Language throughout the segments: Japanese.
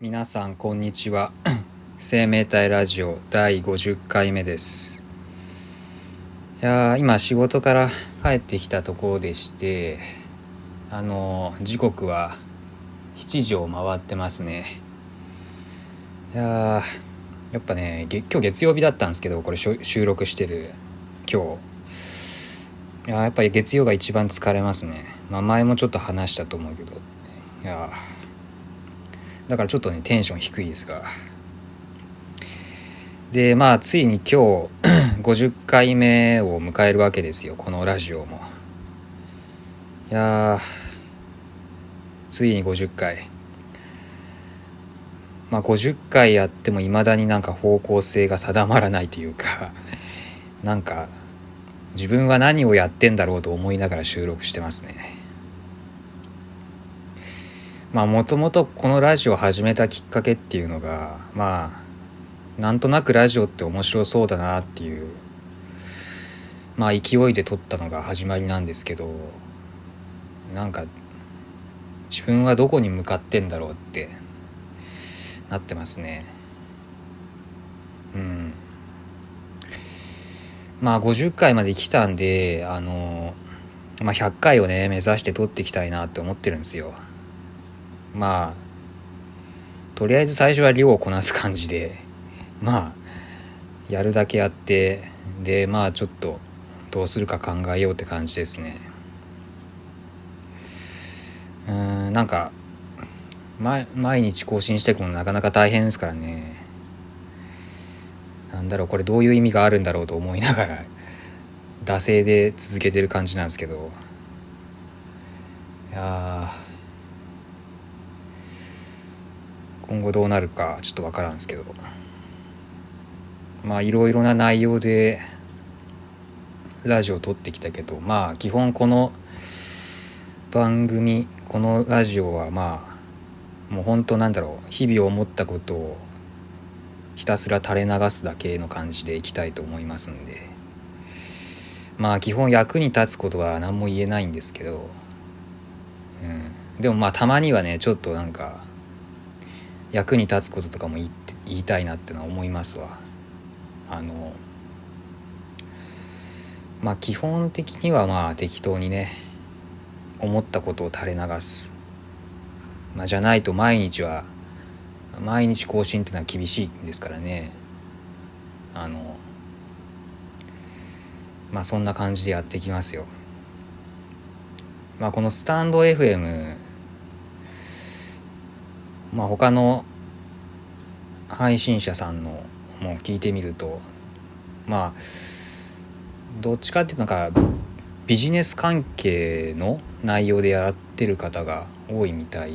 皆さんこんにちは。生命体ラジオ第50回目です。いや今仕事から帰ってきたところでしてあのー時刻は7時を回ってますね。いややっぱね今日月曜日だったんですけどこれ収録してる今日。いややっぱり月曜が一番疲れますね。まあ前もちょっと話したと思うけど。いやーだからちょっとねテンション低いですが。でまあついに今日 50回目を迎えるわけですよこのラジオも。いやついに50回。まあ50回やってもいまだになんか方向性が定まらないというかなんか自分は何をやってんだろうと思いながら収録してますね。まあもともとこのラジオを始めたきっかけっていうのがまあなんとなくラジオって面白そうだなっていうまあ勢いで撮ったのが始まりなんですけどなんか自分はどこに向かってんだろうってなってますね。うん。まあ50回まで来たんであのまあ100回をね目指して撮っていきたいなって思ってるんですよ。まあとりあえず最初は量をこなす感じでまあやるだけやってでまあちょっとどうするか考えようって感じですね。うんなんか毎日更新していくのなかなか大変ですからね。なんだろうこれどういう意味があるんだろうと思いながら惰性で続けてる感じなんですけど。いや今後どうなるかちょっと分からんですけど。まあいろいろな内容でラジオを撮ってきたけどまあ基本この番組このラジオはまあもう本当なんだろう日々思ったことをひたすら垂れ流すだけの感じでいきたいと思いますんで。まあ基本役に立つことは何も言えないんですけど、うん、でもまあたまにはねちょっとなんか役に立つこととかも言言いたいなってのは思いますわ。あのまあ基本的にはまあ適当にね思ったことを垂れ流す、まあ、じゃないと毎日は毎日更新っていうのは厳しいんですからね。あのまあそんな感じでやっていきますよ。まあこのスタンド FM まあ他の配信者さんのも聞いてみるとまあどっちかっていうとなんかビジネス関係の内容でやってる方が多いみたい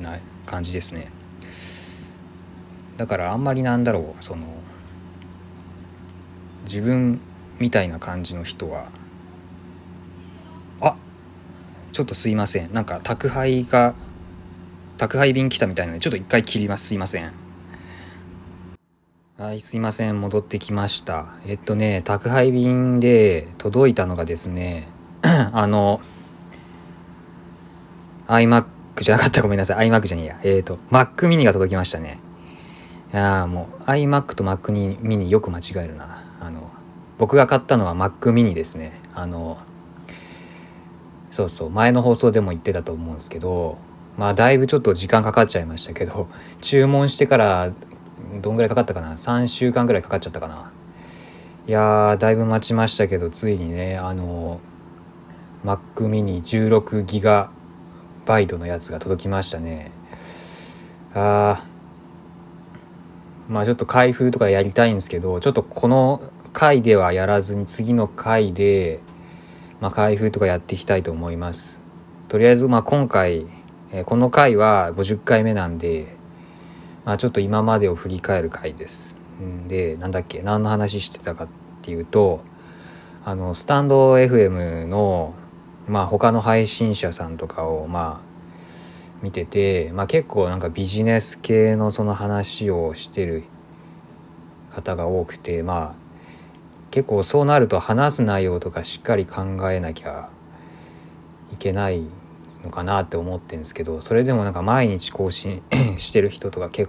な感じですね。だからあんまりなんだろうその自分みたいな感じの人はあちょっとすいません。なんか宅配が宅配便来たみたいなのでちょっと一回切ります。すいません。はいすいません。戻ってきました。えっとね宅配便で届いたのがですね あの iMac じゃなかった。ごめんなさい。iMac じゃねえや。えっ、と Mac mini が届きましたね。いやもう iMac と Mac mini よく間違えるな。あの僕が買ったのは Mac mini ですね。あのそうそう前の放送でも言ってたと思うんですけどまあだいぶちょっと時間かかっちゃいましたけど 注文してからどんぐらいかかったかな？3週間ぐらいかかっちゃったかな。いやーだいぶ待ちましたけどついにねあの Mac mini 16ギガバイトのやつが届きましたね。あーまあちょっと開封とかやりたいんですけどちょっとこの回ではやらずに次の回で、まあ、開封とかやっていきたいと思います。とりあえずまあ今回、えーこの回は50回目なんでまあちょっと今までを振り返る回です。んでなんだっけ何の話してたかっていうとあのスタンド FM のまあ他の配信者さんとかをまあ見てて、まあ、結構なんかビジネス系のその話をしてる方が多くてまあ結構そうなると話す内容とかしっかり考えなきゃいけないのかなって思ってるんですけどそれでもなんか毎日更新 してる人とか結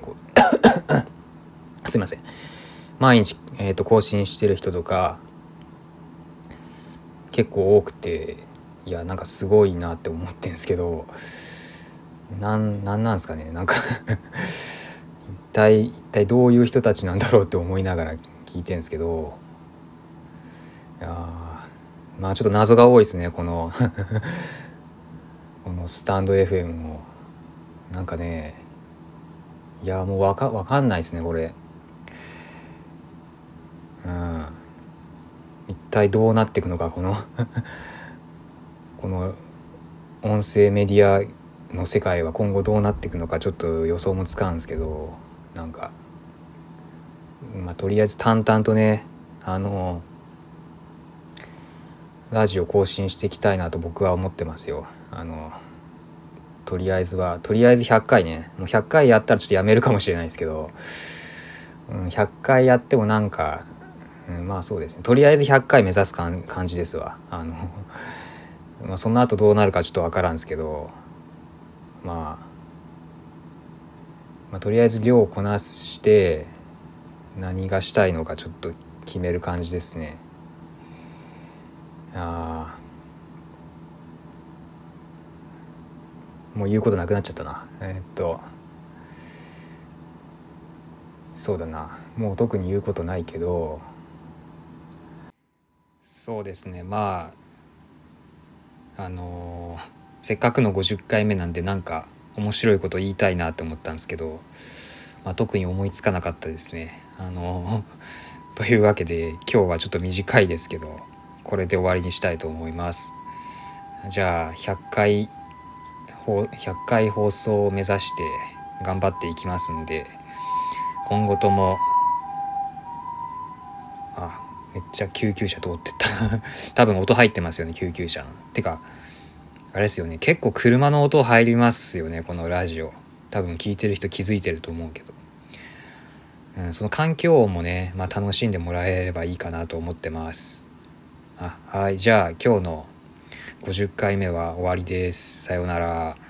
構 すいません。毎日、えーと、更新してる人とか結構多くていやなんかすごいなって思ってんですけどなんなんなんですかね？なんか 一体一体どういう人たちなんだろうって思いながら聞いてんですけどいやまあちょっと謎が多いですねこの。のスタンド FM もなんかねいやもうわかわかんないですねこれ。うん。一体どうなっていくのかこの。この音声メディアの世界は今後どうなっていくのかちょっと予想もつかんですけどなんか。まあとりあえず淡々とねあのラジオ更新していきたいなと僕は思ってますよ。あのとりあえずはとりあえず100回ね。もう100回やったらちょっとやめるかもしれないですけど、うん、100回やってもなんか、うん、まあそうですね。とりあえず100回目指す感じですわ。あの まあその後どうなるかちょっと分からんですけど。まあ、まあ、とりあえず量をこなして何がしたいのかちょっと決める感じですね。ああもう言うことなくなっちゃったな。えー、っと。そうだな。もう特に言うことないけど。そうですね。まああのーせっかくの50回目なんでなんか面白いこと言いたいなと思ったんですけど、まあ、特に思いつかなかったですね。あの というわけで今日はちょっと短いですけどこれで終わりにしたいと思います。じゃあ100回100回放送を目指して頑張っていきますんで今後ともあめっちゃ救急車通ってった。多分音入ってますよね救急車の。てかあれですよね結構車の音入りますよねこのラジオ。多分聞いてる人気づいてると思うけど、うん、その環境音もね、まあ、楽しんでもらえればいいかなと思ってます。あはいじゃあ今日の50回目は終わりです。さようなら。